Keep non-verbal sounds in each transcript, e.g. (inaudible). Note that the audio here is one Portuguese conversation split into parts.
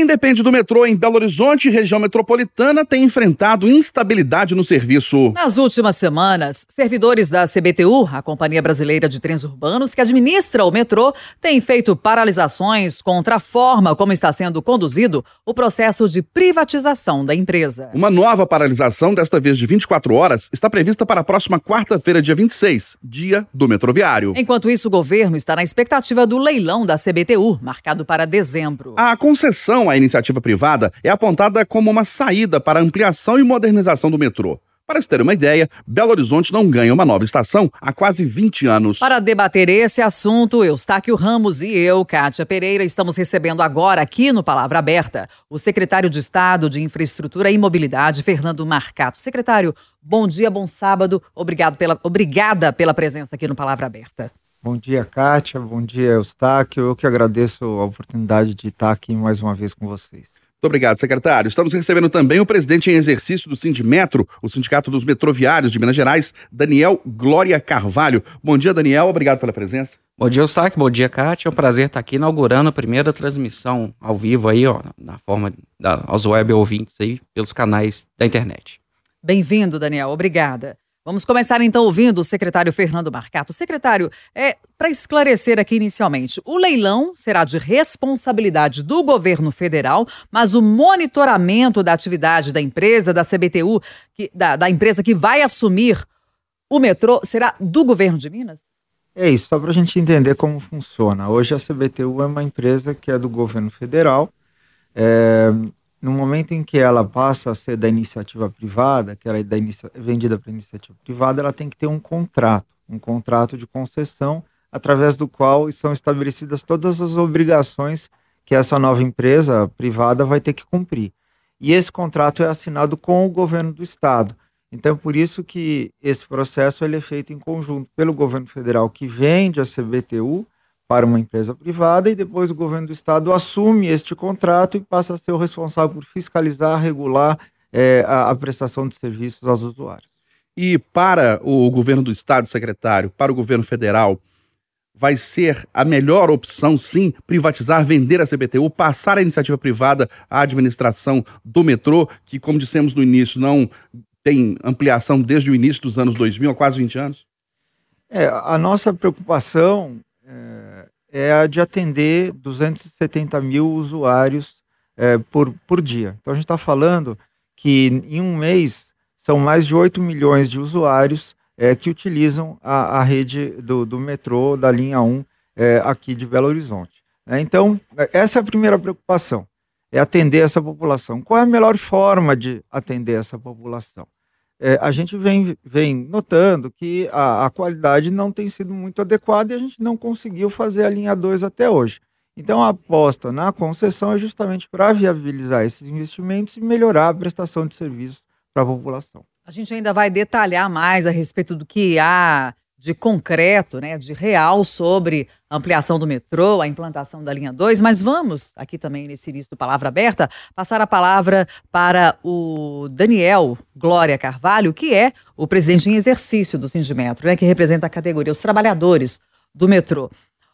Quem depende do metrô em Belo Horizonte região metropolitana tem enfrentado instabilidade no serviço. Nas últimas semanas, servidores da CBTU, a Companhia Brasileira de Trens Urbanos, que administra o metrô, têm feito paralisações contra a forma como está sendo conduzido o processo de privatização da empresa. Uma nova paralisação, desta vez de 24 horas, está prevista para a próxima quarta-feira, dia 26, dia do metroviário. Enquanto isso, o governo está na expectativa do leilão da CBTU, marcado para dezembro. A concessão a iniciativa privada é apontada como uma saída para ampliação e modernização do metrô. Para se ter uma ideia, Belo Horizonte não ganha uma nova estação há quase 20 anos. Para debater esse assunto, Eustáquio Ramos e eu, Kátia Pereira, estamos recebendo agora aqui no Palavra Aberta o secretário de Estado de Infraestrutura e Mobilidade, Fernando Marcato. Secretário, bom dia, bom sábado. Obrigado pela, obrigada pela presença aqui no Palavra Aberta. Bom dia, Kátia. Bom dia, Eustáquio. Eu que agradeço a oportunidade de estar aqui mais uma vez com vocês. Muito obrigado, secretário. Estamos recebendo também o presidente em exercício do Sindimetro, o Sindicato dos Metroviários de Minas Gerais, Daniel Glória Carvalho. Bom dia, Daniel. Obrigado pela presença. Bom dia, Eustáquio. Bom dia, Kátia. É um prazer estar aqui inaugurando a primeira transmissão ao vivo aí, ó, na forma da, aos web ouvintes aí, pelos canais da internet. Bem-vindo, Daniel. Obrigada. Vamos começar então ouvindo o secretário Fernando Marcato. Secretário, é, para esclarecer aqui inicialmente, o leilão será de responsabilidade do governo federal, mas o monitoramento da atividade da empresa, da CBTU, que, da, da empresa que vai assumir o metrô, será do governo de Minas? É isso, só para a gente entender como funciona. Hoje a CBTU é uma empresa que é do governo federal. É, no momento em que ela passa a ser da iniciativa privada, que ela é inicia vendida para iniciativa privada, ela tem que ter um contrato, um contrato de concessão, através do qual são estabelecidas todas as obrigações que essa nova empresa privada vai ter que cumprir. E esse contrato é assinado com o governo do estado. Então, por isso que esse processo ele é feito em conjunto pelo governo federal, que vende a CBTU, para uma empresa privada e depois o governo do estado assume este contrato e passa a ser o responsável por fiscalizar, regular é, a, a prestação de serviços aos usuários. E para o governo do estado, secretário, para o governo federal, vai ser a melhor opção, sim, privatizar, vender a CBTU, passar a iniciativa privada à administração do metrô, que, como dissemos no início, não tem ampliação desde o início dos anos 2000, há quase 20 anos? É, a nossa preocupação é, a de atender 270 mil usuários é, por, por dia. Então a gente está falando que em um mês são mais de 8 milhões de usuários é, que utilizam a, a rede do, do, metrô da linha 1 é, aqui de Belo Horizonte. É, então, essa é a primeira preocupação, é atender essa população. Qual é a melhor forma de atender essa população? É, a gente vem, vem notando que a, a, qualidade não tem sido muito adequada e a gente não conseguiu fazer a linha 2 até hoje. Então, a aposta na concessão é justamente para viabilizar esses investimentos e melhorar a prestação de serviços para a população. A gente ainda vai detalhar mais a respeito do que há de concreto, né, de real sobre a ampliação do metrô, a implantação da linha 2, mas vamos, aqui também nesse início do Palavra Aberta, passar a palavra para o Daniel Glória Carvalho, que é o presidente em exercício do Sindimetro, né, que representa a categoria, os trabalhadores do metrô.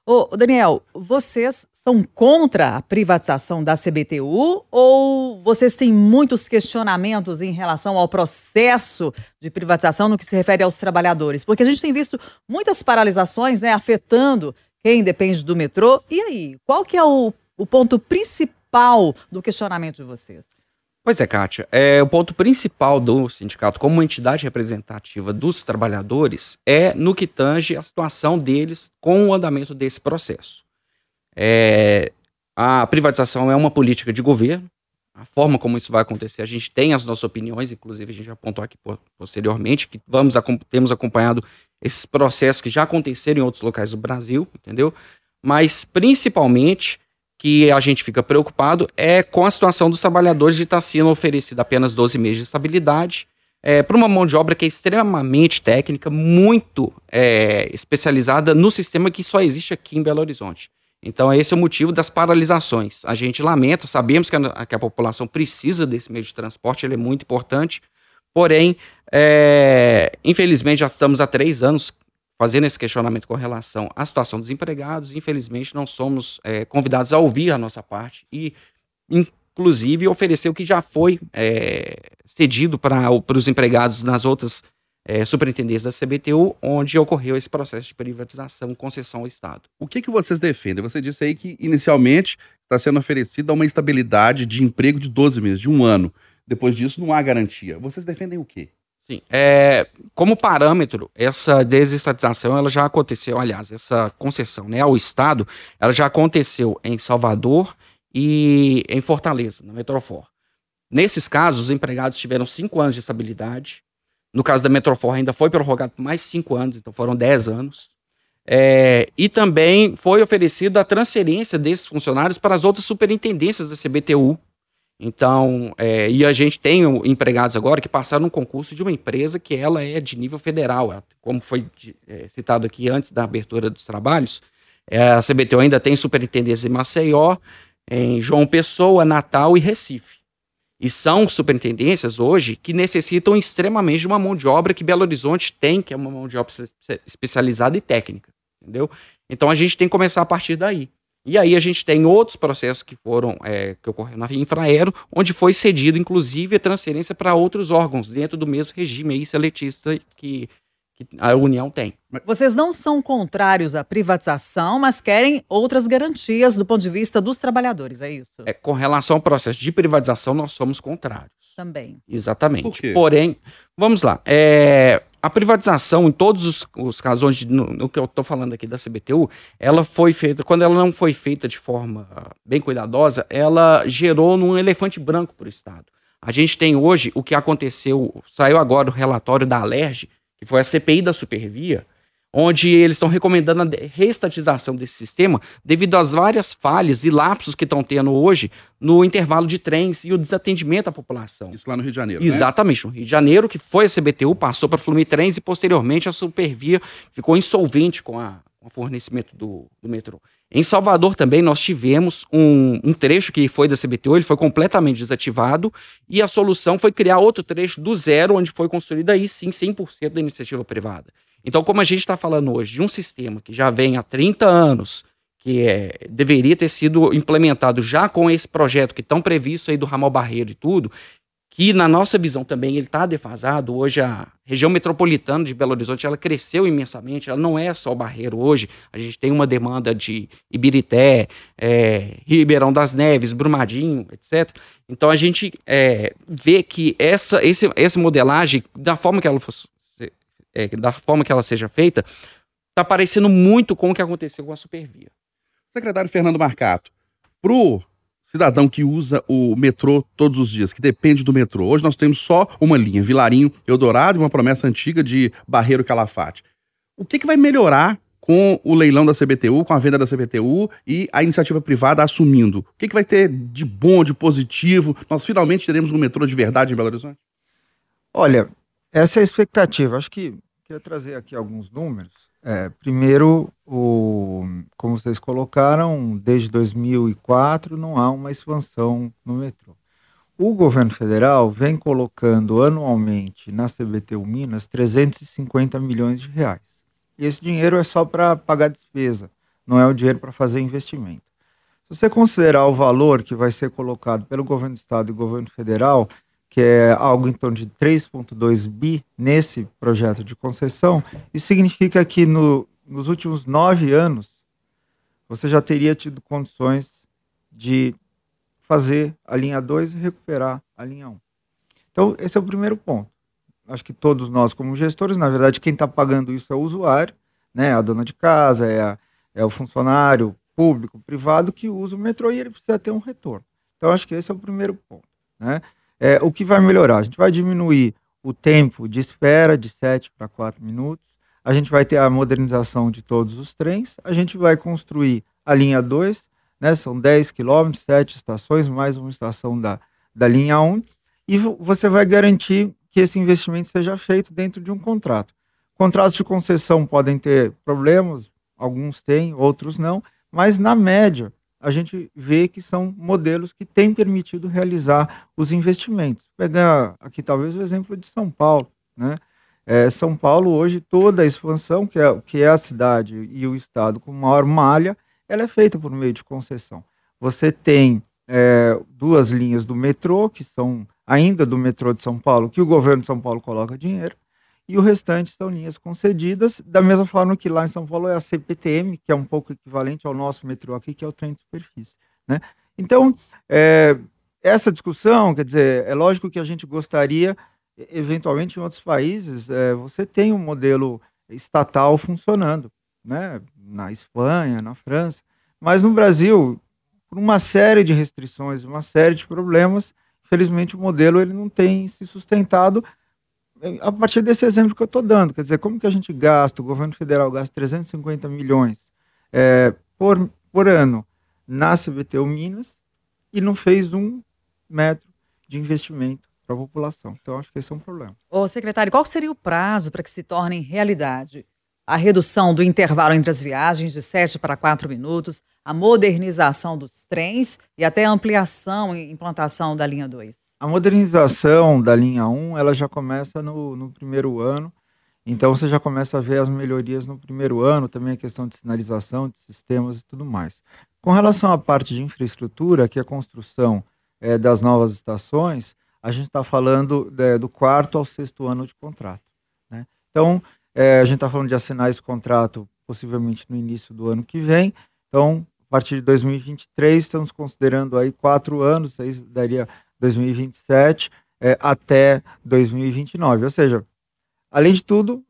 Ô, Daniel, vocês são contra a privatização da CBTU ou vocês têm muitos questionamentos em relação ao processo de privatização no que se refere aos trabalhadores? Porque a gente tem visto muitas paralisações né, afetando quem depende do metrô. E aí, qual que é o, o ponto principal do questionamento de vocês? Pois é, Kátia. É, o ponto principal do sindicato, como entidade representativa dos trabalhadores, é no que tange a situação deles com o andamento desse processo. É, a privatização é uma política de governo. A forma como isso vai acontecer, a gente tem as nossas opiniões, inclusive a gente apontou aqui posteriormente, que vamos, temos acompanhado esses processos que já aconteceram em outros locais do Brasil, entendeu? Mas, principalmente, que a gente fica preocupado é com a situação dos trabalhadores de estar sendo oferecido apenas 12 meses de estabilidade é, para uma mão de obra que é extremamente técnica, muito é, especializada no sistema que só existe aqui em Belo Horizonte. Então, esse é o motivo das paralisações. A gente lamenta, sabemos que a, que a população precisa desse meio de transporte, ele é muito importante, porém, é, infelizmente, já estamos há três anos fazendo esse questionamento com relação à situação dos empregados. Infelizmente, não somos é, convidados a ouvir a nossa parte e inclusive oferecer o que já foi é, cedido para os empregados nas outras é, superintendências da CBTU, onde ocorreu esse processo de privatização, concessão ao Estado. O que, que vocês defendem? Você disse aí que inicialmente está sendo oferecida uma estabilidade de emprego de 12 meses, de um ano. Depois disso, não há garantia. Vocês defendem o quê? Sim. É, como parâmetro, essa desestatização ela já aconteceu, aliás, essa concessão né, ao Estado, ela já aconteceu em Salvador e em Fortaleza, na Metrofor. Nesses casos, os empregados tiveram cinco anos de estabilidade. No caso da Metrofor, ainda foi prorrogado por mais cinco anos, então foram dez anos. É, e também foi oferecido a transferência desses funcionários para as outras superintendências da CBTU, então, é, e a gente tem empregados agora que passaram um concurso de uma empresa que ela é de nível federal, como foi é, citado aqui antes da abertura dos trabalhos, é, a CBTU ainda tem superintendência em Maceió, em João Pessoa, Natal e Recife. E são superintendências hoje que necessitam extremamente de uma mão de obra que Belo Horizonte tem, que é uma mão de obra especializada e técnica, entendeu? Então a gente tem que começar a partir daí. E aí a gente tem outros processos que foram é, que ocorreram na Infraero, onde foi cedido, inclusive, a transferência para outros órgãos dentro do mesmo regime aí seletista que, que a União tem. Vocês não são contrários à privatização, mas querem outras garantias do ponto de vista dos trabalhadores, é isso? É, com relação ao processo de privatização, nós somos contrários. Também. Exatamente. Por quê? Porém, vamos lá. É, a privatização, em todos os, os casos onde, no, no, que eu estou falando aqui da CBTU, ela foi feita, quando ela não foi feita de forma bem cuidadosa, ela gerou num elefante branco para o Estado. A gente tem hoje o que aconteceu, saiu agora o relatório da Alerj, que foi a CPI da Supervia, onde eles estão recomendando a reestatização desse sistema devido às várias falhas e lapsos que estão tendo hoje no intervalo de trens e o desatendimento à população. Isso lá no Rio de Janeiro. Né? Exatamente, né? no Rio de Janeiro, que foi a CBTU, passou para a Trens e posteriormente a Supervia ficou insolvente com, a, com o fornecimento do, do metrô. Em Salvador também nós tivemos um, um, trecho que foi da CBTU, ele foi completamente desativado e a solução foi criar outro trecho do zero, onde foi construída aí sim 100% da iniciativa privada. Então, como a gente está falando hoje de um sistema que já vem há 30 anos, que é, deveria ter sido implementado já com esse projeto que estão previsto aí do ramal barreiro e tudo, que na nossa visão também ele está defasado. Hoje a região metropolitana de Belo Horizonte ela cresceu imensamente, ela não é só o Barreiro hoje, a gente tem uma demanda de Ibirité, é, Ribeirão das Neves, Brumadinho, etc. Então a gente é, vê que essa, esse, essa modelagem, da forma que ela é, da forma que ela seja feita, está parecendo muito com o que aconteceu com a Supervia. Secretário Fernando Marcato, pro cidadão que usa o metrô todos os dias, que depende do metrô. Hoje nós temos só uma linha, Vilarinho, Eldorado e uma promessa antiga de Barreiro Calafate. O que, que vai melhorar com o leilão da CBTU, com a venda da CBTU e a iniciativa privada assumindo? O que, que vai ter de bom, de positivo? Nós finalmente teremos um metrô de verdade em Belo Horizonte? Olha, essa é a expectativa. Acho que Queria trazer aqui alguns números. É, primeiro, o, como vocês colocaram, desde 2004 não há uma expansão no metrô. O governo federal vem colocando anualmente na CBTU Minas 350 milhões de reais. E esse dinheiro é só para pagar despesa, não é o dinheiro para fazer investimento. Se você considerar o valor que vai ser colocado pelo governo do estado e governo federal, que é algo torno de 3,2 bi nesse projeto de concessão, isso significa que no, nos últimos nove anos você já teria tido condições de fazer a linha 2 e recuperar a linha 1. Um. Então, esse é o primeiro ponto. Acho que todos nós, como gestores, na verdade, quem está pagando isso é o usuário, né? a dona de casa, é, a, é o funcionário público, privado, que usa o metrô e ele precisa ter um retorno. Então, acho que esse é o primeiro ponto. Né? É, o que vai melhorar? A gente vai diminuir o tempo de espera de 7 para 4 minutos, a gente vai ter a modernização de todos os trens, a gente vai construir a linha 2, né, são 10 quilômetros, 7 estações, mais uma estação da, da linha 1, e você vai garantir que esse investimento seja feito dentro de um contrato. Contratos de concessão podem ter problemas, alguns têm, outros não, mas na média, a gente vê que são modelos que têm permitido realizar os investimentos. Pegar aqui talvez o exemplo de São Paulo. Né? É, São Paulo, hoje, toda a expansão, que é, que é a cidade e o estado com maior malha, ela é feita por meio de concessão. Você tem é, duas linhas do metrô, que são ainda do metrô de São Paulo, que o governo de São Paulo coloca dinheiro, e o restante são linhas concedidas, da mesma forma que lá em São Paulo é a CPTM, que é um pouco equivalente ao nosso metrô aqui, que é o trem de superfície. Né? Então, é, essa discussão, quer dizer, é lógico que a gente gostaria, eventualmente em outros países, é, você tem um modelo estatal funcionando, né? na Espanha, na França, mas no Brasil, por uma série de restrições, uma série de problemas, infelizmente o modelo ele não tem se sustentado a partir desse exemplo que eu estou dando. Quer dizer, como que a gente gasta, o governo federal gasta 350 milhões é, por, por ano na CBTU Minas e não fez um metro de investimento para a população. Então, acho que esse é um problema. Ô, secretário, qual seria o prazo para que se tornem realidade a redução do intervalo entre as viagens de 7 para 4 minutos, a modernização dos trens e até a ampliação e implantação da linha 2? A modernização da linha 1 ela já começa no, no primeiro ano, então você já começa a ver as melhorias no primeiro ano, também a questão de sinalização, de sistemas e tudo mais. Com relação à parte de infraestrutura, que é a construção é, das novas estações, a gente está falando é, do quarto ao sexto ano de contrato. Né? Então, é, a gente está falando de assinar esse contrato possivelmente no início do ano que vem. Então, a partir de 2023, estamos considerando aí quatro anos, aí daria 2027 é, até 2029. Ou seja, além de tudo,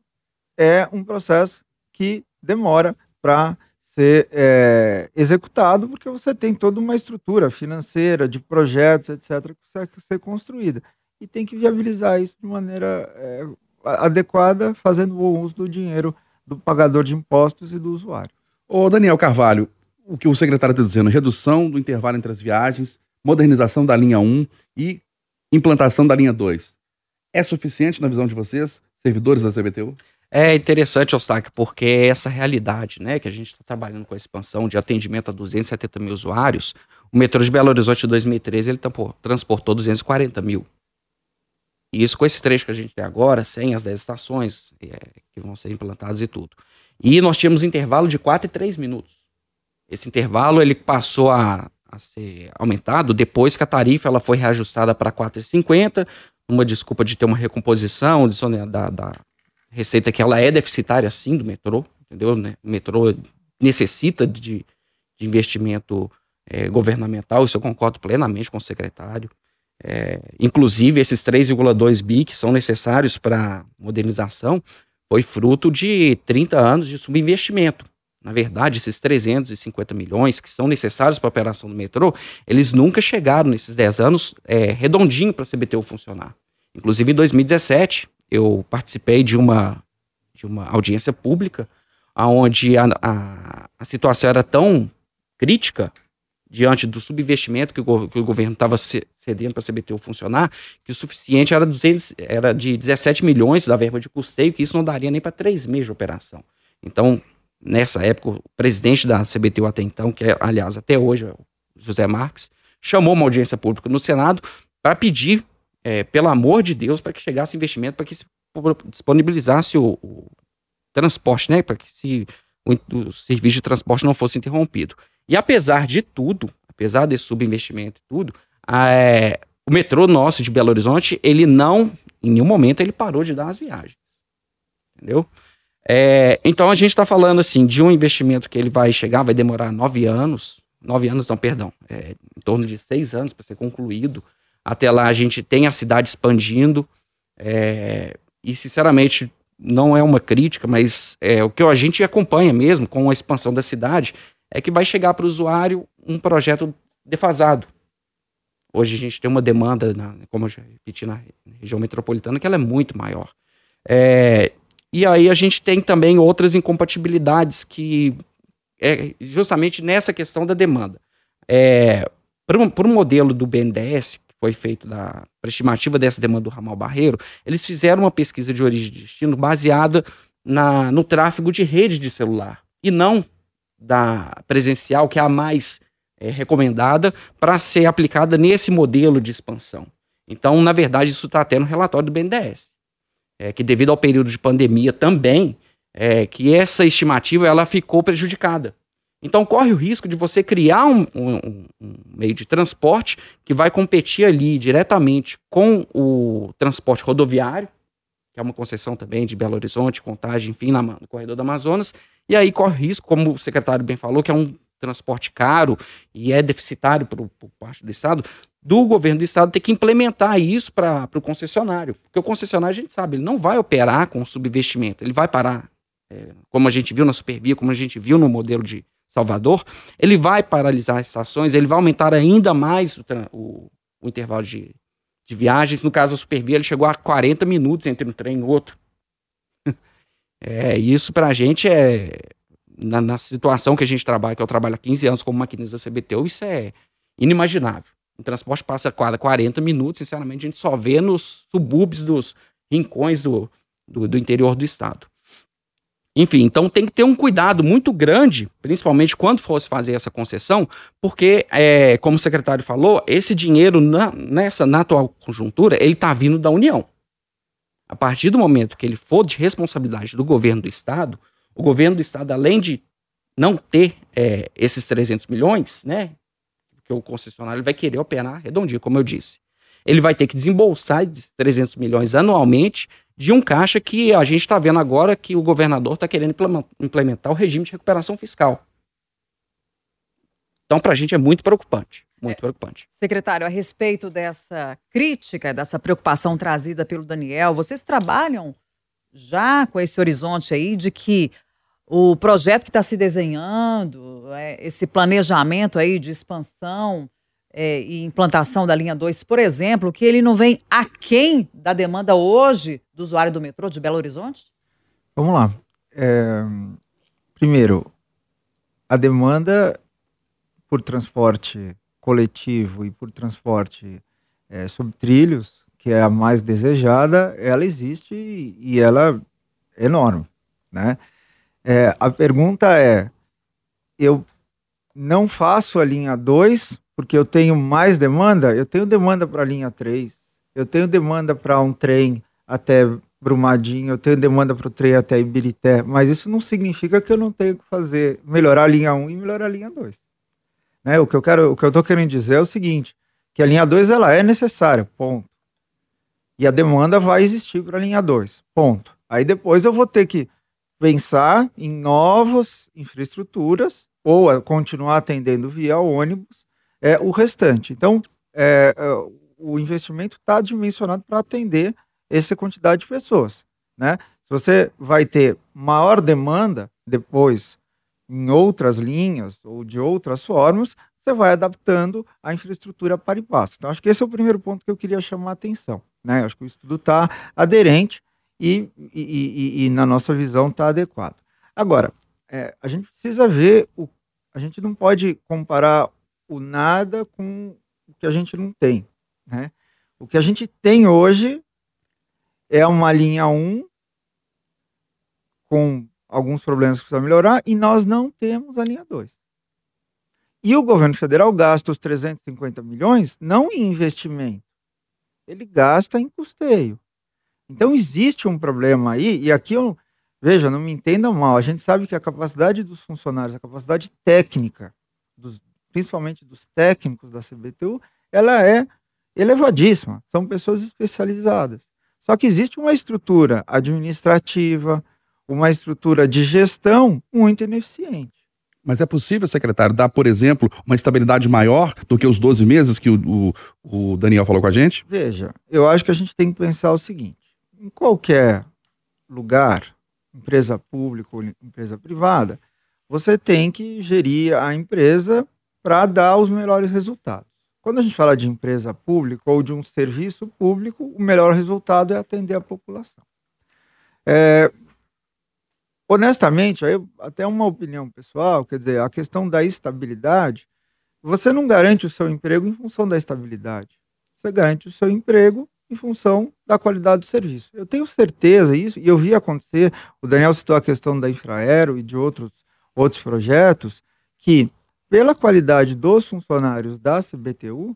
é um processo que demora para ser é, executado, porque você tem toda uma estrutura financeira, de projetos, etc., que precisa ser construída. E tem que viabilizar isso de maneira é, adequada, fazendo bom uso do dinheiro do pagador de impostos e do usuário. Ô Daniel Carvalho, o que o secretário está dizendo, redução do intervalo entre as viagens, modernização da linha 1 e implantação da linha 2. É suficiente na visão de vocês, servidores da CBTU? É interessante, Ostaque, porque é essa realidade, né, que a gente está trabalhando com a expansão de atendimento a 270 mil usuários, o metrô de Belo Horizonte em 2013 ele transportou 240 mil. E isso com esse trecho que a gente tem agora, sem as 10 estações é, que vão ser implantadas e tudo. E nós tínhamos intervalo de 4 e 3 minutos. Esse intervalo ele passou a, a ser aumentado depois que a tarifa ela foi reajustada para 4,50, uma desculpa de ter uma recomposição de, da, da receita que ela é deficitária sim do metrô, entendeu? Né? O metrô necessita de, de investimento é, governamental, isso eu concordo plenamente com o secretário. É, inclusive, esses 3,2 bi que são necessários para modernização foi fruto de 30 anos de subinvestimento. Na verdade, esses 350 milhões que são necessários para a operação do metrô, eles nunca chegaram nesses 10 anos é, redondinho para a CBTU funcionar. Inclusive, em 2017, eu participei de uma, de uma audiência pública onde a, a, a situação era tão crítica diante do subinvestimento que o, que o governo estava cedendo para a CBTU funcionar, que o suficiente era, 200, era de 17 milhões da verba de custeio, que isso não daria nem para três meses de operação. Então, nessa época, o presidente da CBTU até então, que é, aliás, até hoje, é o José Marques, chamou uma audiência pública no Senado para pedir, é, pelo amor de Deus, para que chegasse investimento, para que se disponibilizasse o, o transporte, né, para que se, o, o serviço de transporte não fosse interrompido. E apesar de tudo, apesar desse subinvestimento e tudo, é, o metrô nosso de Belo Horizonte, ele não, em nenhum momento, ele parou de dar as viagens. Entendeu? É, então a gente está falando assim de um investimento que ele vai chegar, vai demorar nove anos, nove anos não, perdão, é, em torno de seis anos para ser concluído. Até lá a gente tem a cidade expandindo é, e sinceramente não é uma crítica, mas é o que a gente acompanha mesmo com a expansão da cidade é que vai chegar para o usuário um projeto defasado. Hoje a gente tem uma demanda, na, como eu já repeti, na região metropolitana, que ela é muito maior. É, e aí a gente tem também outras incompatibilidades que é justamente nessa questão da demanda. É, para um, modelo do BNDES, que foi feito para estimativa dessa demanda do ramal Barreiro, eles fizeram uma pesquisa de origem e destino baseada na, no tráfego de rede de celular e não da presencial, que é a mais é, recomendada, para ser aplicada nesse modelo de expansão. Então, na verdade, isso está até no relatório do BNDES. É, que devido ao período de pandemia também, é, que essa estimativa ela ficou prejudicada. Então corre o risco de você criar um, um, um, meio de transporte que vai competir ali diretamente com o transporte rodoviário, que é uma concessão também de Belo Horizonte, Contagem, enfim, na, no corredor do Amazonas, e aí corre risco, como o secretário bem falou, que é um transporte caro e é deficitário por, por parte do Estado, do governo do Estado ter que implementar isso para o concessionário. Porque o concessionário, a gente sabe, ele não vai operar com subvestimento, ele vai parar, é, como a gente viu na Supervia, como a gente viu no modelo de Salvador, ele vai paralisar as estações, ele vai aumentar ainda mais o, o, o intervalo de, de viagens. No caso da Supervia, ele chegou a 40 minutos entre um trem e outro. (laughs) é, isso pra gente é. Na, na, situação que a gente trabalha, que eu trabalho há 15 anos como maquinista da CBTU, isso é inimaginável. O transporte passa quase 40 minutos, sinceramente, a gente só vê nos subúrbios dos rincões do, do, do interior do estado. Enfim, então tem que ter um cuidado muito grande, principalmente quando fosse fazer essa concessão, porque, é, como o secretário falou, esse dinheiro na, nessa na atual conjuntura, ele está vindo da União. A partir do momento que ele for de responsabilidade do governo do Estado, o governo do Estado, além de não ter é, esses 300 milhões, né, que o concessionário vai querer operar redondinho, como eu disse, ele vai ter que desembolsar esses 300 milhões anualmente de um caixa que a gente está vendo agora que o governador está querendo implementar o regime de recuperação fiscal. Então, para a gente é muito preocupante. Muito é, preocupante. Secretário, a respeito dessa crítica, dessa preocupação trazida pelo Daniel, vocês trabalham já com esse horizonte aí de que o projeto que está se desenhando, é, esse planejamento aí de expansão é, e implantação da linha 2, por exemplo, que ele não vem aquém da demanda hoje do usuário do metrô de Belo Horizonte? Vamos lá. É, primeiro, a demanda por transporte coletivo e por transporte é, sobre trilhos, que é a mais desejada, ela existe e ela é enorme, né? É, a pergunta é, eu não faço a linha 2 porque eu tenho mais demanda, eu tenho demanda para a linha 3, eu tenho demanda para um trem até Brumadinho, eu tenho demanda para o trem até Ibirité, mas isso não significa que eu não tenho que fazer, melhorar a linha 1 e melhorar a linha 2. Né? O que eu quero, o que eu estou querendo dizer é o seguinte, que a linha 2 ela é necessária, ponto. E a demanda vai existir para a linha 2, ponto. Aí depois eu vou ter que pensar em novas infraestruturas ou continuar atendendo via ônibus é, o restante. Então, é, é o investimento está dimensionado para atender essa quantidade de pessoas. Né? Se você vai ter maior demanda depois em outras linhas ou de outras formas, você vai adaptando a infraestrutura para e passo. Então, acho que esse é o primeiro ponto que eu queria chamar a atenção. Né? Acho que o estudo está aderente e, e, e, e, na nossa visão, está adequado. Agora, é, a gente precisa ver, o, a gente não pode comparar o nada com o que a gente não tem. Né? O que a gente tem hoje é uma linha 1 com alguns problemas que precisa melhorar e nós não temos a linha 2. E o governo federal gasta os 350 milhões não em investimento, ele gasta em custeio. Então existe um problema aí, e aqui eu, veja, não me entendam mal, a gente sabe que a capacidade dos funcionários, a capacidade técnica dos, principalmente dos técnicos da CBTU, ela é elevadíssima. São pessoas especializadas. Só que existe uma estrutura administrativa, uma estrutura de gestão muito ineficiente. Mas é possível, secretário, dar, por exemplo, uma estabilidade maior do que os 12 meses que o, o, o Daniel falou com a gente? Veja, eu acho que a gente tem que pensar o seguinte: em qualquer lugar, empresa pública ou empresa privada, você tem que gerir a empresa para dar os melhores resultados. Quando a gente fala de empresa pública ou de um serviço público, o melhor resultado é atender a população. É, honestamente, aí até uma opinião pessoal, quer dizer, a questão da estabilidade, você não garante o seu emprego em função da estabilidade. Você garante o seu emprego em função da qualidade do serviço. Eu tenho certeza isso, e eu vi acontecer, o Daniel citou a questão da Infraero e de outros, outros projetos, que pela qualidade dos funcionários da CBTU,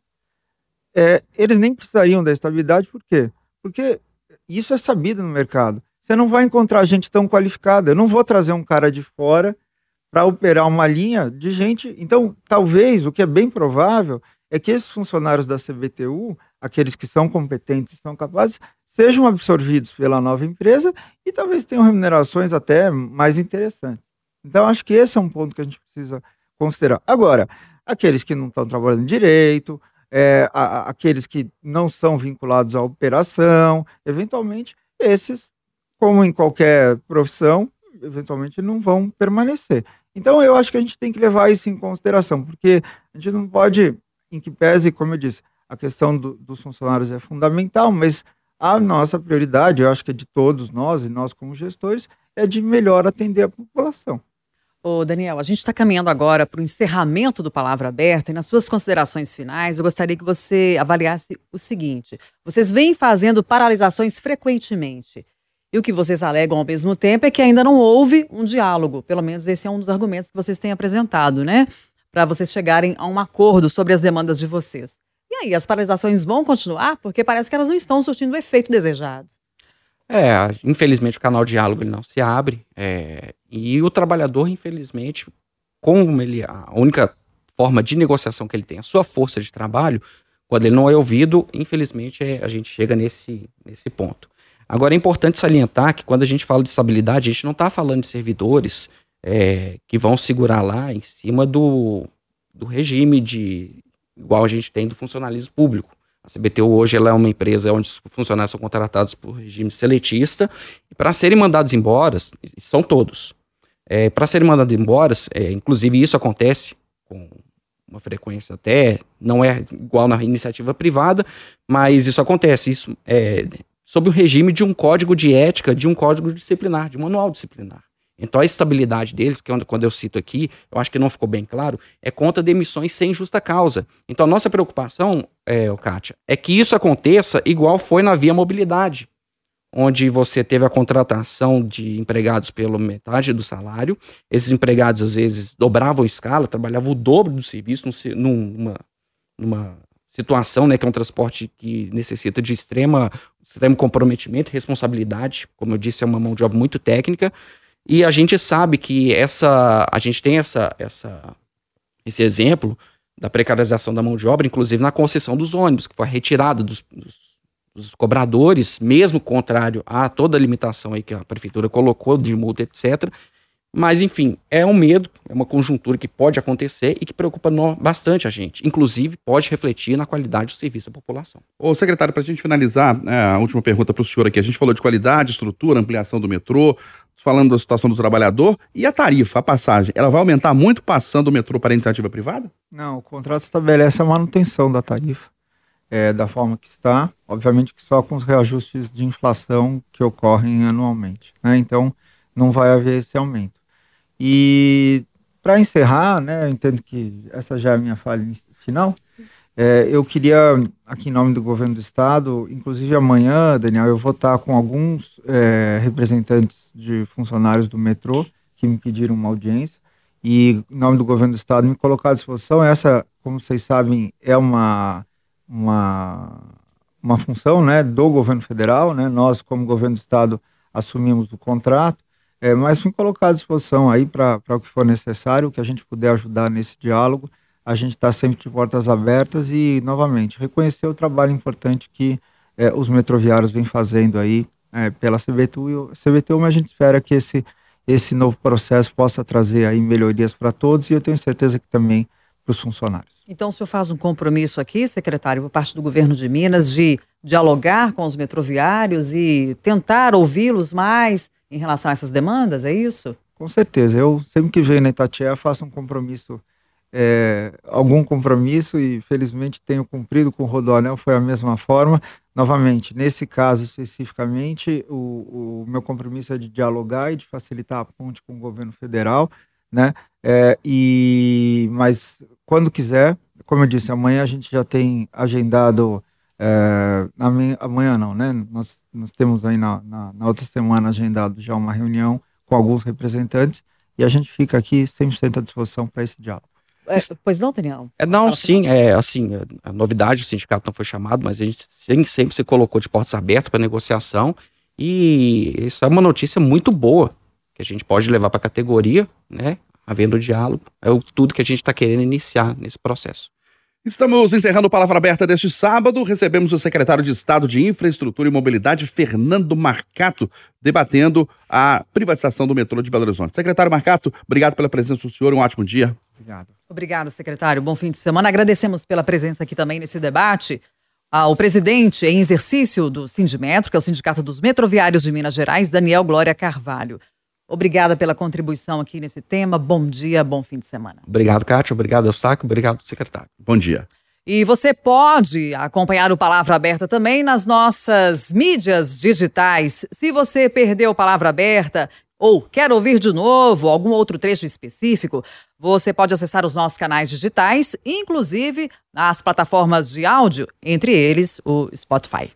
é, eles nem precisariam da estabilidade, por quê? Porque isso é sabido no mercado. Você não vai encontrar gente tão qualificada. Eu não vou trazer um cara de fora para operar uma linha de gente. Então, talvez, o que é bem provável, é que esses funcionários da CBTU, aqueles que são competentes e são capazes, sejam absorvidos pela nova empresa e talvez tenham remunerações até mais interessantes. Então, acho que esse é um ponto que a gente precisa considerar. Agora, aqueles que não estão trabalhando direito, é, a, aqueles que não são vinculados à operação, eventualmente, esses, como em qualquer profissão, eventualmente não vão permanecer. Então, eu acho que a gente tem que levar isso em consideração, porque a gente não pode em que pese, como eu disse, a questão do, dos funcionários é fundamental, mas a nossa prioridade, eu acho que é de todos nós e nós como gestores, é de melhor atender a população. Ô Daniel, a gente está caminhando agora para o encerramento do Palavra Aberta e nas suas considerações finais eu gostaria que você avaliasse o seguinte: vocês vêm fazendo paralisações frequentemente e o que vocês alegam ao mesmo tempo é que ainda não houve um diálogo, pelo menos esse é um dos argumentos que vocês têm apresentado, né? Para vocês chegarem a um acordo sobre as demandas de vocês. E aí, as paralisações vão continuar? Porque parece que elas não estão surtindo o efeito desejado. É, infelizmente o canal de diálogo ele não se abre. É, e o trabalhador, infelizmente, como ele a única forma de negociação que ele tem, a sua força de trabalho, quando ele não é ouvido, infelizmente é, a gente chega nesse, nesse ponto. Agora é importante salientar que quando a gente fala de estabilidade, a gente não está falando de servidores é, que vão segurar lá em cima do, do regime de igual a gente tem do funcionalismo público. A CBTU hoje ela é uma empresa onde os funcionários são contratados por regime seletista e para serem mandados embora, são todos. É, para serem mandados embora, é, inclusive isso acontece com uma frequência até, não é igual na iniciativa privada, mas isso acontece, isso é sob o regime de um código de ética, de um código disciplinar, de um manual disciplinar. Então a estabilidade deles, que é quando eu cito aqui, eu acho que não ficou bem claro, é conta de emissões sem justa causa. Então a nossa preocupação, é, Kátia, é que isso aconteça igual foi na Via Mobilidade, onde você teve a contratação de empregados pela metade do salário. Esses empregados às vezes dobravam escala, trabalhavam o dobro do serviço numa, numa situação, né, que é um transporte que necessita de extrema, extremo comprometimento, responsabilidade. Como eu disse, é uma mão de obra muito técnica. E a gente sabe que essa, a gente tem essa, essa, esse exemplo da precarização da mão de obra, inclusive na concessão dos ônibus, que foi retirada dos, dos, dos, cobradores, mesmo contrário a toda a limitação aí que a prefeitura colocou de multa, etc. Mas, enfim, é um medo, é uma conjuntura que pode acontecer e que preocupa bastante a gente. Inclusive, pode refletir na qualidade do serviço à população. Ô, secretário, para a gente finalizar, é, a última pergunta para o senhor aqui. A gente falou de qualidade, estrutura, ampliação do metrô, falando da situação do trabalhador, e a tarifa, a passagem, ela vai aumentar muito passando o metrô para a iniciativa privada? Não, o contrato estabelece a manutenção da tarifa é, da forma que está, obviamente que só com os reajustes de inflação que ocorrem anualmente. Né? Então, não vai haver esse aumento. E para encerrar, né, eu entendo que essa já é a minha falha final. Sim. É, eu queria, aqui em nome do governo do estado, inclusive amanhã, Daniel, eu vou estar com alguns é, representantes de funcionários do metrô que me pediram uma audiência e, em nome do governo do estado, me colocar à disposição. Essa, como vocês sabem, é uma, uma, uma função né, do governo federal. Né? Nós, como governo do estado, assumimos o contrato, é, mas me colocar à disposição aí para o que for necessário, o que a gente puder ajudar nesse diálogo a gente está sempre de portas abertas e, novamente, reconhecer o trabalho importante que é, os metroviários vêm fazendo aí é, pela CBTU, CBTU, mas a gente espera que esse, esse novo processo possa trazer aí melhorias para todos e eu tenho certeza que também para os funcionários. Então, o senhor faz um compromisso aqui, secretário, por parte do governo de Minas, de dialogar com os metroviários e tentar ouvi-los mais em relação a essas demandas, é isso? Com certeza. Eu, sempre que venho na Itatiaia, faço um compromisso é, algum compromisso e felizmente tenho cumprido com o Rodoanel, foi a mesma forma. Novamente, nesse caso especificamente, o, o meu compromisso é de dialogar e de facilitar a ponte com o governo federal, né? É, e, mas quando quiser, como eu disse, amanhã a gente já tem agendado, é, amanhã não, né? Nós, nós temos aí na, na, na outra semana agendado já uma reunião com alguns representantes e a gente fica aqui 100% à disposição para esse diálogo. É, pois não, Daniel? É, não, sim, é assim, a novidade, o sindicato não foi chamado, mas a gente sempre, sempre se colocou de portas abertas para negociação e isso é uma notícia muito boa que a gente pode levar para a categoria, né? havendo diálogo, é o, tudo que a gente está querendo iniciar nesse processo. Estamos encerrando Palavra Aberta deste sábado. Recebemos o secretário de Estado de Infraestrutura e Mobilidade, Fernando Marcato, debatendo a privatização do metrô de Belo Horizonte. Secretário Marcato, obrigado pela presença do senhor. Um ótimo dia. Obrigado. Obrigada, secretário. Bom fim de semana. Agradecemos pela presença aqui também nesse debate. Ao presidente em exercício do Sindimetro, que é o Sindicato dos Metroviários de Minas Gerais, Daniel Glória Carvalho. Obrigada pela contribuição aqui nesse tema. Bom dia, bom fim de semana. Obrigado, Kátia. Obrigado, Eustáquio. Obrigado, secretário. Bom dia. E você pode acompanhar o Palavra Aberta também nas nossas mídias digitais. Se você perdeu Palavra Aberta ou quer ouvir de novo algum outro trecho específico, você pode acessar os nossos canais digitais, inclusive nas plataformas de áudio, entre eles o Spotify.